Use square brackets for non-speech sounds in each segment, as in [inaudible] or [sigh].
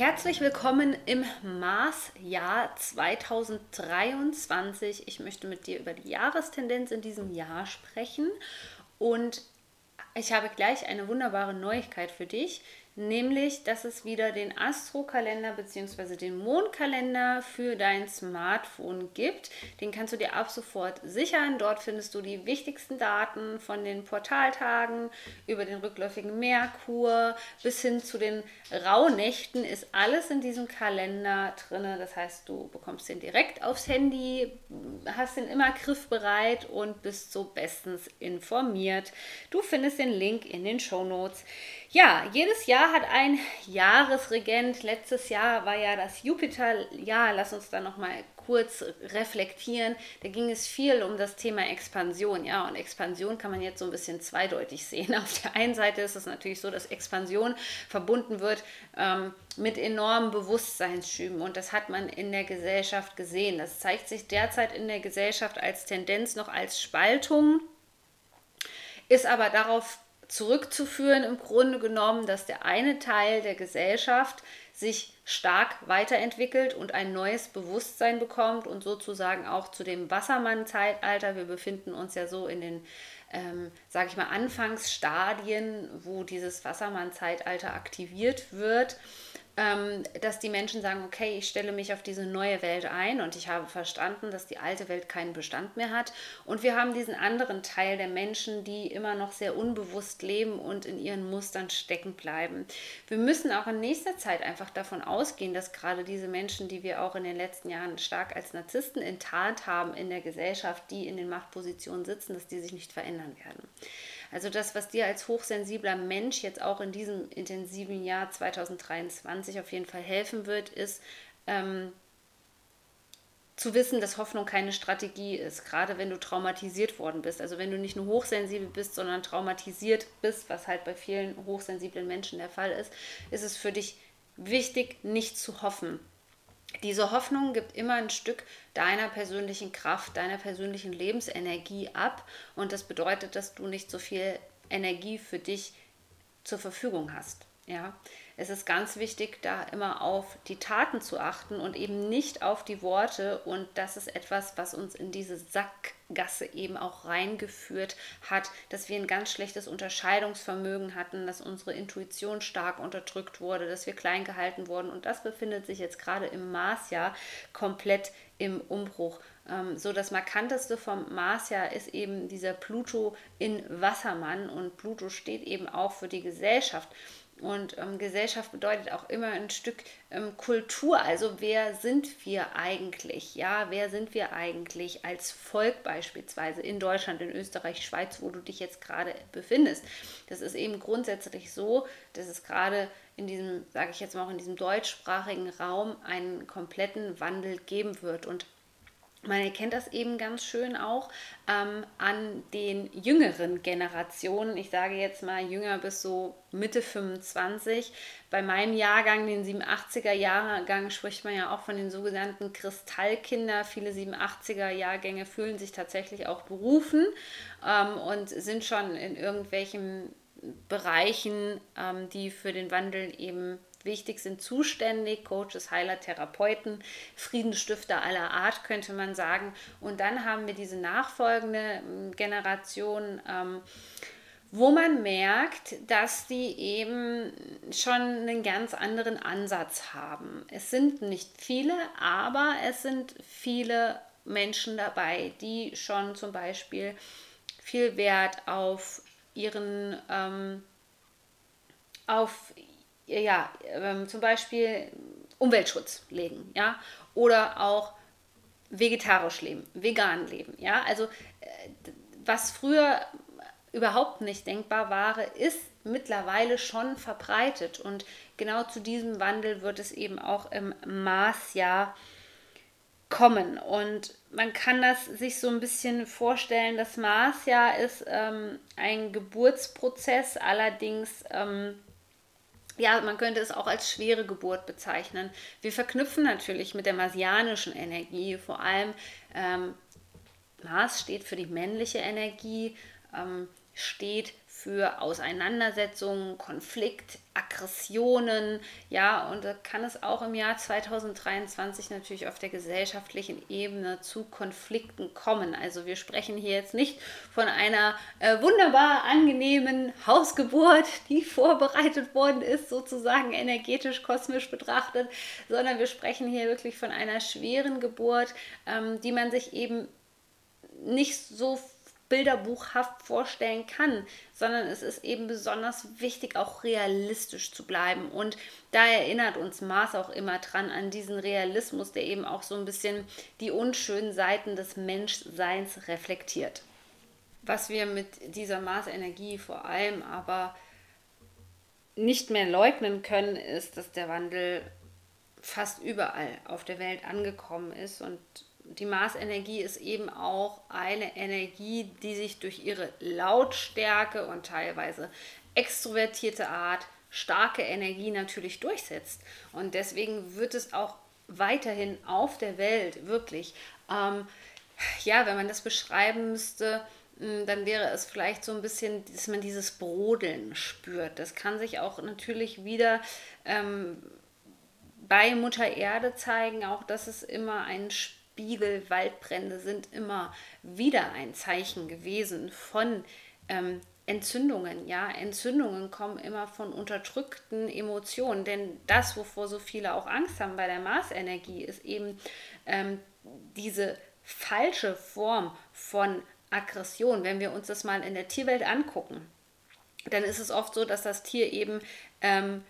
Herzlich willkommen im Marsjahr 2023. Ich möchte mit dir über die Jahrestendenz in diesem Jahr sprechen und ich habe gleich eine wunderbare Neuigkeit für dich nämlich dass es wieder den Astrokalender bzw. den Mondkalender für dein Smartphone gibt. Den kannst du dir ab sofort sichern. Dort findest du die wichtigsten Daten von den Portaltagen über den rückläufigen Merkur bis hin zu den Rauhnächten ist alles in diesem Kalender drin. Das heißt, du bekommst den direkt aufs Handy, hast den immer griffbereit und bist so bestens informiert. Du findest den Link in den Show Notes. Ja, jedes Jahr hat ein Jahresregent. Letztes Jahr war ja das Jupiter-Jahr. Lass uns da nochmal kurz reflektieren. Da ging es viel um das Thema Expansion. Ja, und Expansion kann man jetzt so ein bisschen zweideutig sehen. [laughs] Auf der einen Seite ist es natürlich so, dass Expansion verbunden wird ähm, mit enormen Bewusstseinsschüben. Und das hat man in der Gesellschaft gesehen. Das zeigt sich derzeit in der Gesellschaft als Tendenz noch als Spaltung, ist aber darauf zurückzuführen im Grunde genommen, dass der eine Teil der Gesellschaft sich stark weiterentwickelt und ein neues Bewusstsein bekommt und sozusagen auch zu dem Wassermann-Zeitalter, wir befinden uns ja so in den, ähm, sage ich mal, Anfangsstadien, wo dieses Wassermann-Zeitalter aktiviert wird, dass die Menschen sagen, okay, ich stelle mich auf diese neue Welt ein und ich habe verstanden, dass die alte Welt keinen Bestand mehr hat. Und wir haben diesen anderen Teil der Menschen, die immer noch sehr unbewusst leben und in ihren Mustern stecken bleiben. Wir müssen auch in nächster Zeit einfach davon ausgehen, dass gerade diese Menschen, die wir auch in den letzten Jahren stark als Narzissten enttarnt haben in der Gesellschaft, die in den Machtpositionen sitzen, dass die sich nicht verändern werden. Also das, was dir als hochsensibler Mensch jetzt auch in diesem intensiven Jahr 2023 auf jeden Fall helfen wird, ist ähm, zu wissen, dass Hoffnung keine Strategie ist, gerade wenn du traumatisiert worden bist. Also wenn du nicht nur hochsensibel bist, sondern traumatisiert bist, was halt bei vielen hochsensiblen Menschen der Fall ist, ist es für dich wichtig, nicht zu hoffen diese Hoffnung gibt immer ein Stück deiner persönlichen Kraft, deiner persönlichen Lebensenergie ab. Und das bedeutet, dass du nicht so viel Energie für dich zur Verfügung hast. Ja, es ist ganz wichtig, da immer auf die Taten zu achten und eben nicht auf die Worte. Und das ist etwas, was uns in diese Sackgasse eben auch reingeführt hat, dass wir ein ganz schlechtes Unterscheidungsvermögen hatten, dass unsere Intuition stark unterdrückt wurde, dass wir klein gehalten wurden. Und das befindet sich jetzt gerade im Marsjahr komplett im Umbruch. Ähm, so das markanteste vom Marsjahr ist eben dieser Pluto in Wassermann und Pluto steht eben auch für die Gesellschaft. Und ähm, Gesellschaft bedeutet auch immer ein Stück ähm, Kultur. Also wer sind wir eigentlich? Ja, wer sind wir eigentlich als Volk beispielsweise in Deutschland, in Österreich, Schweiz, wo du dich jetzt gerade befindest? Das ist eben grundsätzlich so, dass es gerade in diesem, sage ich jetzt mal auch in diesem deutschsprachigen Raum einen kompletten Wandel geben wird. Und man erkennt das eben ganz schön auch ähm, an den jüngeren Generationen. Ich sage jetzt mal jünger bis so Mitte 25. Bei meinem Jahrgang, den 87er Jahrgang, spricht man ja auch von den sogenannten Kristallkinder. Viele 87er Jahrgänge fühlen sich tatsächlich auch berufen ähm, und sind schon in irgendwelchen Bereichen, ähm, die für den Wandel eben wichtig sind, zuständig, Coaches, Heiler, Therapeuten, Friedensstifter aller Art, könnte man sagen. Und dann haben wir diese nachfolgende ähm, Generation. Ähm, wo man merkt, dass die eben schon einen ganz anderen Ansatz haben. Es sind nicht viele, aber es sind viele Menschen dabei, die schon zum Beispiel viel Wert auf ihren ähm, auf ja, ähm, zum Beispiel Umweltschutz legen, ja, oder auch vegetarisch leben, vegan leben, ja, also äh, was früher überhaupt nicht denkbar war, ist mittlerweile schon verbreitet. Und genau zu diesem Wandel wird es eben auch im Marsjahr kommen. Und man kann das sich so ein bisschen vorstellen, das Marsjahr ist ähm, ein Geburtsprozess, allerdings ähm, ja, man könnte es auch als schwere Geburt bezeichnen. Wir verknüpfen natürlich mit der marsianischen Energie, vor allem ähm, Mars steht für die männliche Energie, ähm, steht für Auseinandersetzungen, Konflikt, Aggressionen, ja, und da kann es auch im Jahr 2023 natürlich auf der gesellschaftlichen Ebene zu Konflikten kommen. Also wir sprechen hier jetzt nicht von einer äh, wunderbar angenehmen Hausgeburt, die [laughs] vorbereitet worden ist, sozusagen energetisch, kosmisch betrachtet, sondern wir sprechen hier wirklich von einer schweren Geburt, ähm, die man sich eben nicht so bilderbuchhaft vorstellen kann, sondern es ist eben besonders wichtig, auch realistisch zu bleiben. Und da erinnert uns Mars auch immer dran an diesen Realismus, der eben auch so ein bisschen die unschönen Seiten des Menschseins reflektiert. Was wir mit dieser Mars-Energie vor allem aber nicht mehr leugnen können, ist, dass der Wandel fast überall auf der Welt angekommen ist und die Marsenergie ist eben auch eine Energie, die sich durch ihre Lautstärke und teilweise extrovertierte Art, starke Energie natürlich durchsetzt. Und deswegen wird es auch weiterhin auf der Welt wirklich, ähm, ja, wenn man das beschreiben müsste, dann wäre es vielleicht so ein bisschen, dass man dieses Brodeln spürt. Das kann sich auch natürlich wieder ähm, bei Mutter Erde zeigen, auch dass es immer ein Spiel Spiegel, Waldbrände sind immer wieder ein Zeichen gewesen von ähm, Entzündungen. Ja, Entzündungen kommen immer von unterdrückten Emotionen, denn das, wovor so viele auch Angst haben bei der Marsenergie, ist eben ähm, diese falsche Form von Aggression. Wenn wir uns das mal in der Tierwelt angucken, dann ist es oft so, dass das Tier eben ähm,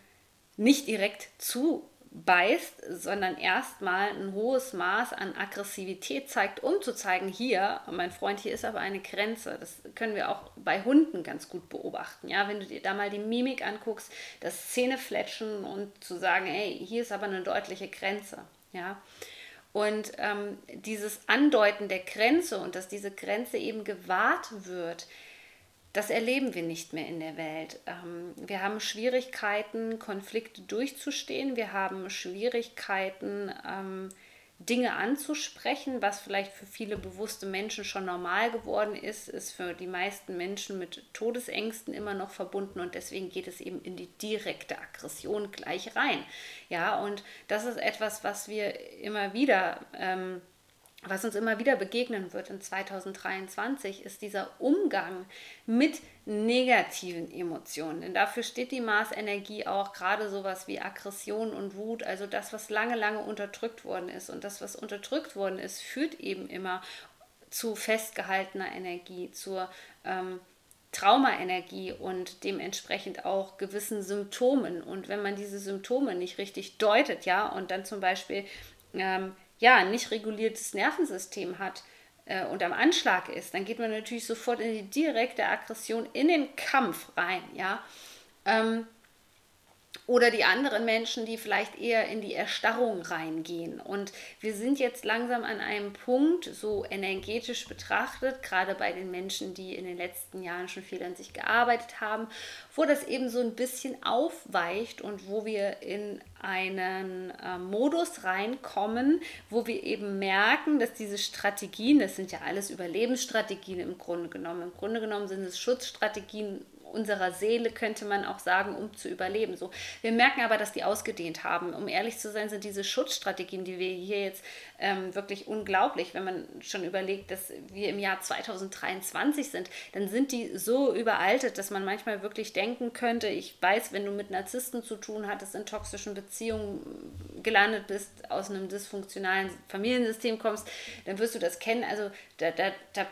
nicht direkt zu beißt, sondern erstmal ein hohes Maß an Aggressivität zeigt, um zu zeigen, hier, mein Freund, hier ist aber eine Grenze. Das können wir auch bei Hunden ganz gut beobachten. Ja, wenn du dir da mal die Mimik anguckst, das Zähnefletschen und zu sagen, hey, hier ist aber eine deutliche Grenze. Ja. Und ähm, dieses Andeuten der Grenze und dass diese Grenze eben gewahrt wird, das erleben wir nicht mehr in der Welt. Ähm, wir haben Schwierigkeiten, Konflikte durchzustehen. Wir haben Schwierigkeiten, ähm, Dinge anzusprechen, was vielleicht für viele bewusste Menschen schon normal geworden ist, ist für die meisten Menschen mit Todesängsten immer noch verbunden und deswegen geht es eben in die direkte Aggression gleich rein. Ja, und das ist etwas, was wir immer wieder ähm, was uns immer wieder begegnen wird in 2023, ist dieser Umgang mit negativen Emotionen. Denn dafür steht die Marsenergie auch gerade sowas wie Aggression und Wut, also das, was lange, lange unterdrückt worden ist. Und das, was unterdrückt worden ist, führt eben immer zu festgehaltener Energie, zur ähm, Traumaenergie und dementsprechend auch gewissen Symptomen. Und wenn man diese Symptome nicht richtig deutet, ja, und dann zum Beispiel ähm, ja, ein nicht reguliertes Nervensystem hat äh, und am Anschlag ist, dann geht man natürlich sofort in die direkte Aggression, in den Kampf rein, ja. Ähm, oder die anderen Menschen, die vielleicht eher in die Erstarrung reingehen. Und wir sind jetzt langsam an einem Punkt, so energetisch betrachtet, gerade bei den Menschen, die in den letzten Jahren schon viel an sich gearbeitet haben, wo das eben so ein bisschen aufweicht und wo wir in einen äh, Modus reinkommen, wo wir eben merken, dass diese Strategien, das sind ja alles Überlebensstrategien im Grunde genommen, im Grunde genommen sind es Schutzstrategien unserer Seele, könnte man auch sagen, um zu überleben. So, wir merken aber, dass die ausgedehnt haben. Um ehrlich zu sein, sind diese Schutzstrategien, die wir hier jetzt ähm, wirklich unglaublich, wenn man schon überlegt, dass wir im Jahr 2023 sind, dann sind die so überaltet, dass man manchmal wirklich denken könnte, ich weiß, wenn du mit Narzissten zu tun hattest, in toxischen Beziehungen gelandet bist, aus einem dysfunktionalen Familiensystem kommst, dann wirst du das kennen. Also da, da, da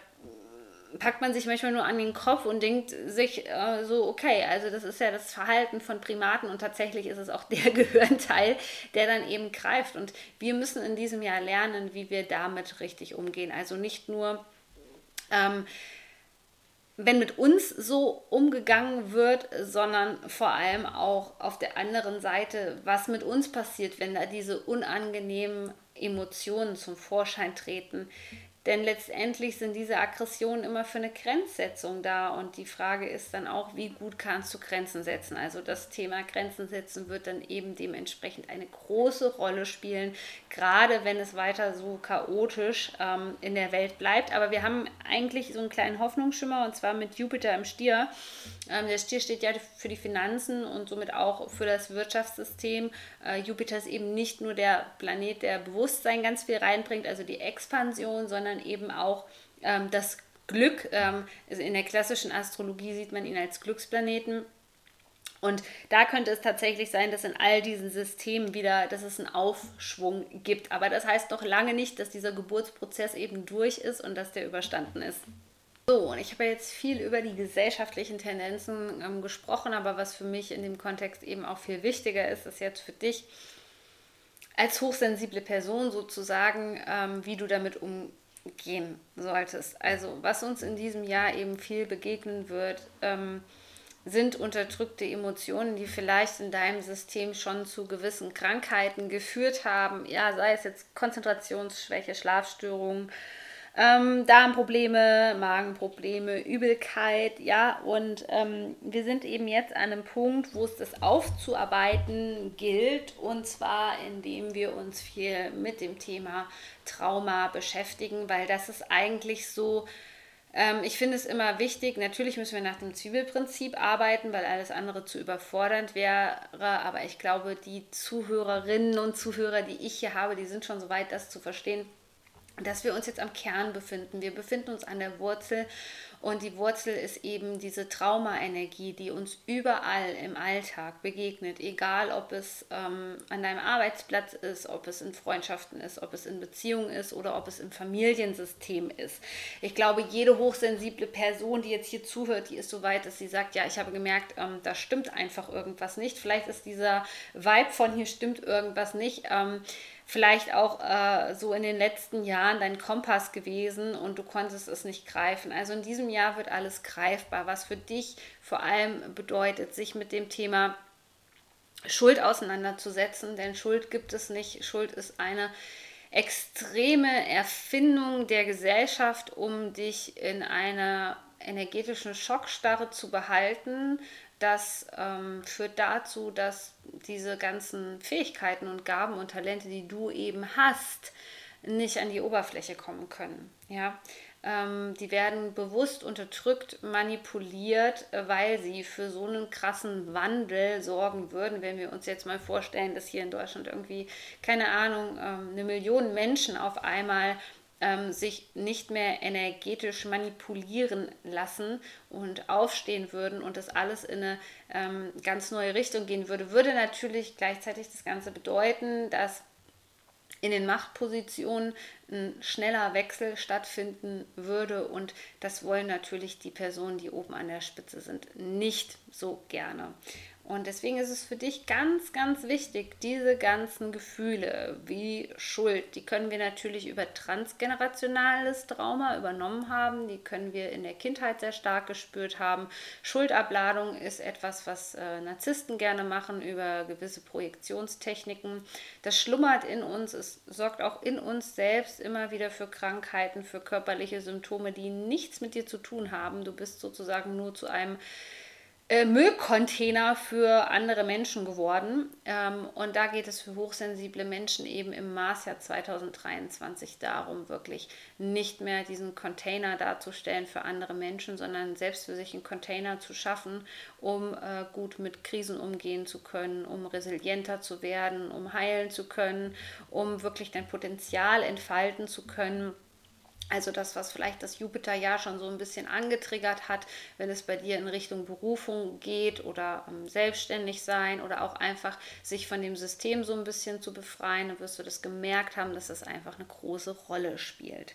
packt man sich manchmal nur an den Kopf und denkt sich äh, so, okay, also das ist ja das Verhalten von Primaten und tatsächlich ist es auch [laughs] der Gehirnteil, der dann eben greift. Und wir müssen in diesem Jahr lernen, wie wir damit richtig umgehen. Also nicht nur ähm, wenn mit uns so umgegangen wird, sondern vor allem auch auf der anderen Seite, was mit uns passiert, wenn da diese unangenehmen Emotionen zum Vorschein treten, denn letztendlich sind diese Aggressionen immer für eine Grenzsetzung da. Und die Frage ist dann auch, wie gut kannst du Grenzen setzen? Also das Thema Grenzen setzen wird dann eben dementsprechend eine große Rolle spielen, gerade wenn es weiter so chaotisch ähm, in der Welt bleibt. Aber wir haben eigentlich so einen kleinen Hoffnungsschimmer und zwar mit Jupiter im Stier. Ähm, der Stier steht ja für die Finanzen und somit auch für das Wirtschaftssystem. Äh, Jupiter ist eben nicht nur der Planet, der Bewusstsein ganz viel reinbringt, also die Expansion, sondern sondern eben auch ähm, das Glück. Ähm, also in der klassischen Astrologie sieht man ihn als Glücksplaneten. Und da könnte es tatsächlich sein, dass in all diesen Systemen wieder, dass es einen Aufschwung gibt. Aber das heißt noch lange nicht, dass dieser Geburtsprozess eben durch ist und dass der überstanden ist. So, und ich habe jetzt viel über die gesellschaftlichen Tendenzen ähm, gesprochen, aber was für mich in dem Kontext eben auch viel wichtiger ist, ist jetzt für dich als hochsensible Person sozusagen, ähm, wie du damit umgehst gehen solltest. Also was uns in diesem Jahr eben viel begegnen wird, ähm, sind unterdrückte Emotionen, die vielleicht in deinem System schon zu gewissen Krankheiten geführt haben. Ja, sei es jetzt Konzentrationsschwäche, Schlafstörungen, ähm, Darmprobleme, Magenprobleme, Übelkeit, ja, und ähm, wir sind eben jetzt an einem Punkt, wo es das aufzuarbeiten gilt, und zwar indem wir uns viel mit dem Thema Trauma beschäftigen, weil das ist eigentlich so, ähm, ich finde es immer wichtig, natürlich müssen wir nach dem Zwiebelprinzip arbeiten, weil alles andere zu überfordernd wäre, aber ich glaube, die Zuhörerinnen und Zuhörer, die ich hier habe, die sind schon so weit, das zu verstehen dass wir uns jetzt am Kern befinden. Wir befinden uns an der Wurzel und die Wurzel ist eben diese Traumaenergie, die uns überall im Alltag begegnet, egal ob es ähm, an deinem Arbeitsplatz ist, ob es in Freundschaften ist, ob es in Beziehungen ist oder ob es im Familiensystem ist. Ich glaube, jede hochsensible Person, die jetzt hier zuhört, die ist so weit, dass sie sagt, ja, ich habe gemerkt, ähm, da stimmt einfach irgendwas nicht. Vielleicht ist dieser Vibe von hier stimmt irgendwas nicht. Ähm, vielleicht auch äh, so in den letzten Jahren dein Kompass gewesen und du konntest es nicht greifen. Also in diesem Jahr wird alles greifbar, was für dich vor allem bedeutet, sich mit dem Thema Schuld auseinanderzusetzen, denn Schuld gibt es nicht. Schuld ist eine extreme Erfindung der Gesellschaft, um dich in einer energetischen Schockstarre zu behalten, das ähm, führt dazu, dass diese ganzen Fähigkeiten und Gaben und Talente, die du eben hast, nicht an die Oberfläche kommen können. Ja? Ähm, die werden bewusst unterdrückt, manipuliert, weil sie für so einen krassen Wandel sorgen würden. Wenn wir uns jetzt mal vorstellen, dass hier in Deutschland irgendwie, keine Ahnung, ähm, eine Million Menschen auf einmal ähm, sich nicht mehr energetisch manipulieren lassen und aufstehen würden und das alles in eine ähm, ganz neue Richtung gehen würde, würde natürlich gleichzeitig das Ganze bedeuten, dass in den Machtpositionen ein schneller Wechsel stattfinden würde und das wollen natürlich die Personen, die oben an der Spitze sind, nicht so gerne. Und deswegen ist es für dich ganz, ganz wichtig, diese ganzen Gefühle wie Schuld, die können wir natürlich über transgenerationales Trauma übernommen haben, die können wir in der Kindheit sehr stark gespürt haben. Schuldabladung ist etwas, was äh, Narzissten gerne machen über gewisse Projektionstechniken. Das schlummert in uns, es sorgt auch in uns selbst immer wieder für Krankheiten, für körperliche Symptome, die nichts mit dir zu tun haben. Du bist sozusagen nur zu einem äh, Müllcontainer für andere Menschen geworden. Ähm, und da geht es für hochsensible Menschen eben im Marsjahr 2023 darum, wirklich nicht mehr diesen Container darzustellen für andere Menschen, sondern selbst für sich einen Container zu schaffen, um äh, gut mit Krisen umgehen zu können, um resilienter zu werden, um heilen zu können, um wirklich dein Potenzial entfalten zu können also das, was vielleicht das Jupiter-Jahr schon so ein bisschen angetriggert hat, wenn es bei dir in Richtung Berufung geht oder ähm, selbstständig sein oder auch einfach sich von dem System so ein bisschen zu befreien, dann wirst du das gemerkt haben, dass das einfach eine große Rolle spielt.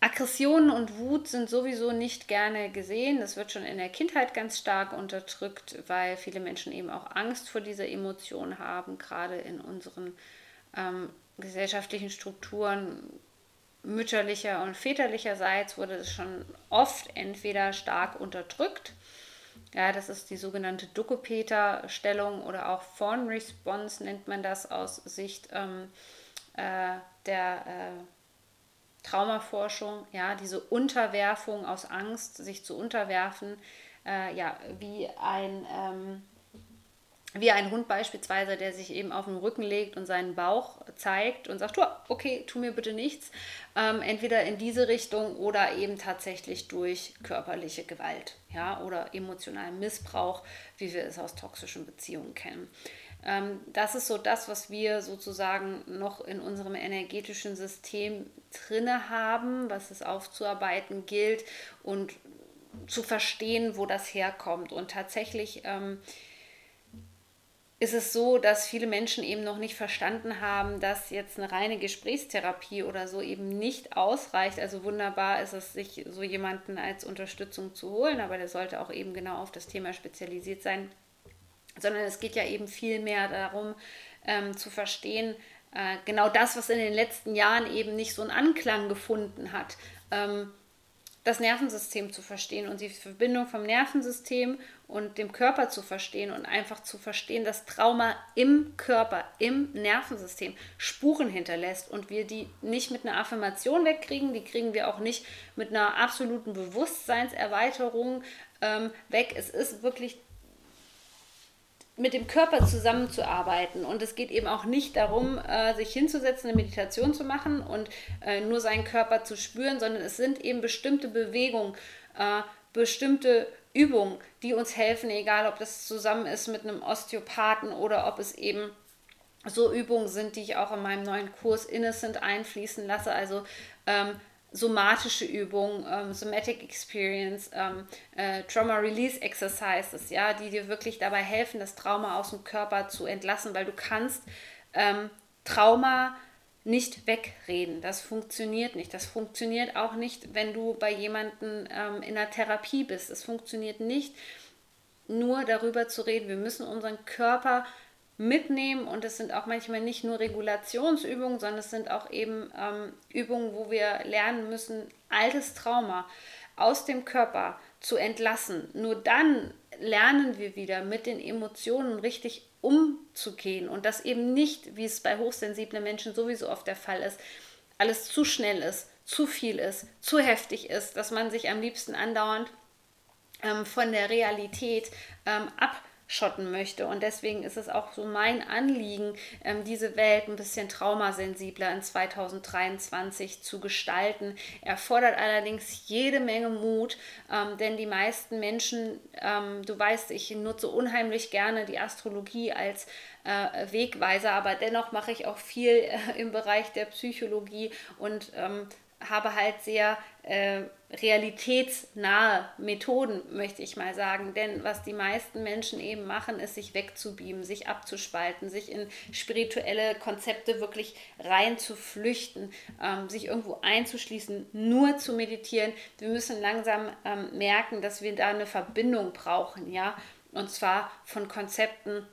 Aggressionen und Wut sind sowieso nicht gerne gesehen. Das wird schon in der Kindheit ganz stark unterdrückt, weil viele Menschen eben auch Angst vor dieser Emotion haben. Gerade in unseren ähm, gesellschaftlichen Strukturen mütterlicher und väterlicherseits wurde es schon oft entweder stark unterdrückt. Ja, das ist die sogenannte Duckepeter-Stellung oder auch Fawn Response nennt man das aus Sicht ähm, äh, der äh, Traumaforschung. Ja, diese Unterwerfung aus Angst, sich zu unterwerfen, äh, ja, wie ein ähm, wie ein Hund beispielsweise, der sich eben auf den Rücken legt und seinen Bauch zeigt und sagt, okay, tu mir bitte nichts. Ähm, entweder in diese Richtung oder eben tatsächlich durch körperliche Gewalt ja, oder emotionalen Missbrauch, wie wir es aus toxischen Beziehungen kennen. Ähm, das ist so das, was wir sozusagen noch in unserem energetischen System drinne haben, was es aufzuarbeiten gilt und zu verstehen, wo das herkommt. Und tatsächlich ähm, ist es so, dass viele Menschen eben noch nicht verstanden haben, dass jetzt eine reine Gesprächstherapie oder so eben nicht ausreicht. Also wunderbar ist es, sich so jemanden als Unterstützung zu holen, aber der sollte auch eben genau auf das Thema spezialisiert sein. Sondern es geht ja eben viel mehr darum, ähm, zu verstehen, äh, genau das, was in den letzten Jahren eben nicht so einen Anklang gefunden hat. Ähm, das Nervensystem zu verstehen und die Verbindung vom Nervensystem und dem Körper zu verstehen und einfach zu verstehen, dass Trauma im Körper, im Nervensystem Spuren hinterlässt und wir die nicht mit einer Affirmation wegkriegen, die kriegen wir auch nicht mit einer absoluten Bewusstseinserweiterung ähm, weg. Es ist wirklich mit dem Körper zusammenzuarbeiten. Und es geht eben auch nicht darum, äh, sich hinzusetzen, eine Meditation zu machen und äh, nur seinen Körper zu spüren, sondern es sind eben bestimmte Bewegungen, äh, bestimmte Übungen, die uns helfen, egal ob das zusammen ist mit einem Osteopathen oder ob es eben so Übungen sind, die ich auch in meinem neuen Kurs Innocent einfließen lasse. Also ähm, somatische Übungen, ähm, Somatic Experience, ähm, äh, Trauma Release Exercises, ja, die dir wirklich dabei helfen, das Trauma aus dem Körper zu entlassen, weil du kannst ähm, Trauma nicht wegreden. Das funktioniert nicht. Das funktioniert auch nicht, wenn du bei jemandem ähm, in der Therapie bist. Es funktioniert nicht, nur darüber zu reden. Wir müssen unseren Körper mitnehmen und es sind auch manchmal nicht nur Regulationsübungen, sondern es sind auch eben ähm, Übungen, wo wir lernen müssen, altes Trauma aus dem Körper zu entlassen. Nur dann lernen wir wieder mit den Emotionen richtig umzugehen und das eben nicht, wie es bei hochsensiblen Menschen sowieso oft der Fall ist, alles zu schnell ist, zu viel ist, zu heftig ist, dass man sich am liebsten andauernd ähm, von der Realität ähm, ab schotten möchte. Und deswegen ist es auch so mein Anliegen, ähm, diese Welt ein bisschen traumasensibler in 2023 zu gestalten. Erfordert allerdings jede Menge Mut, ähm, denn die meisten Menschen, ähm, du weißt, ich nutze unheimlich gerne die Astrologie als äh, Wegweiser, aber dennoch mache ich auch viel äh, im Bereich der Psychologie und habe halt sehr äh, realitätsnahe Methoden, möchte ich mal sagen. Denn was die meisten Menschen eben machen, ist sich wegzubeamen, sich abzuspalten, sich in spirituelle Konzepte wirklich reinzuflüchten, ähm, sich irgendwo einzuschließen, nur zu meditieren. Wir müssen langsam ähm, merken, dass wir da eine Verbindung brauchen, ja. Und zwar von Konzepten,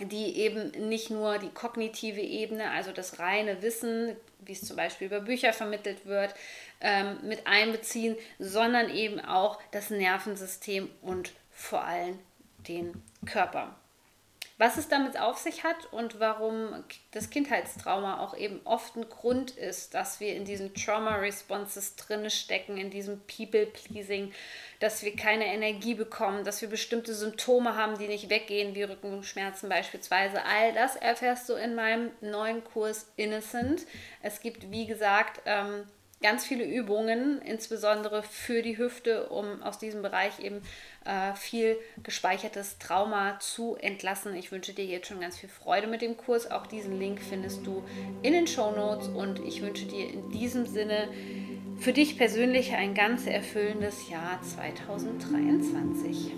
die eben nicht nur die kognitive Ebene, also das reine Wissen, wie es zum Beispiel über Bücher vermittelt wird, ähm, mit einbeziehen, sondern eben auch das Nervensystem und vor allem den Körper. Was es damit auf sich hat und warum das Kindheitstrauma auch eben oft ein Grund ist, dass wir in diesen Trauma Responses drinne stecken, in diesem People Pleasing, dass wir keine Energie bekommen, dass wir bestimmte Symptome haben, die nicht weggehen, wie Rückenschmerzen beispielsweise. All das erfährst du in meinem neuen Kurs Innocent. Es gibt, wie gesagt, ähm, ganz viele Übungen, insbesondere für die Hüfte, um aus diesem Bereich eben äh, viel gespeichertes Trauma zu entlassen. Ich wünsche dir jetzt schon ganz viel Freude mit dem Kurs. Auch diesen Link findest du in den Show Notes und ich wünsche dir in diesem Sinne für dich persönlich ein ganz erfüllendes Jahr 2023.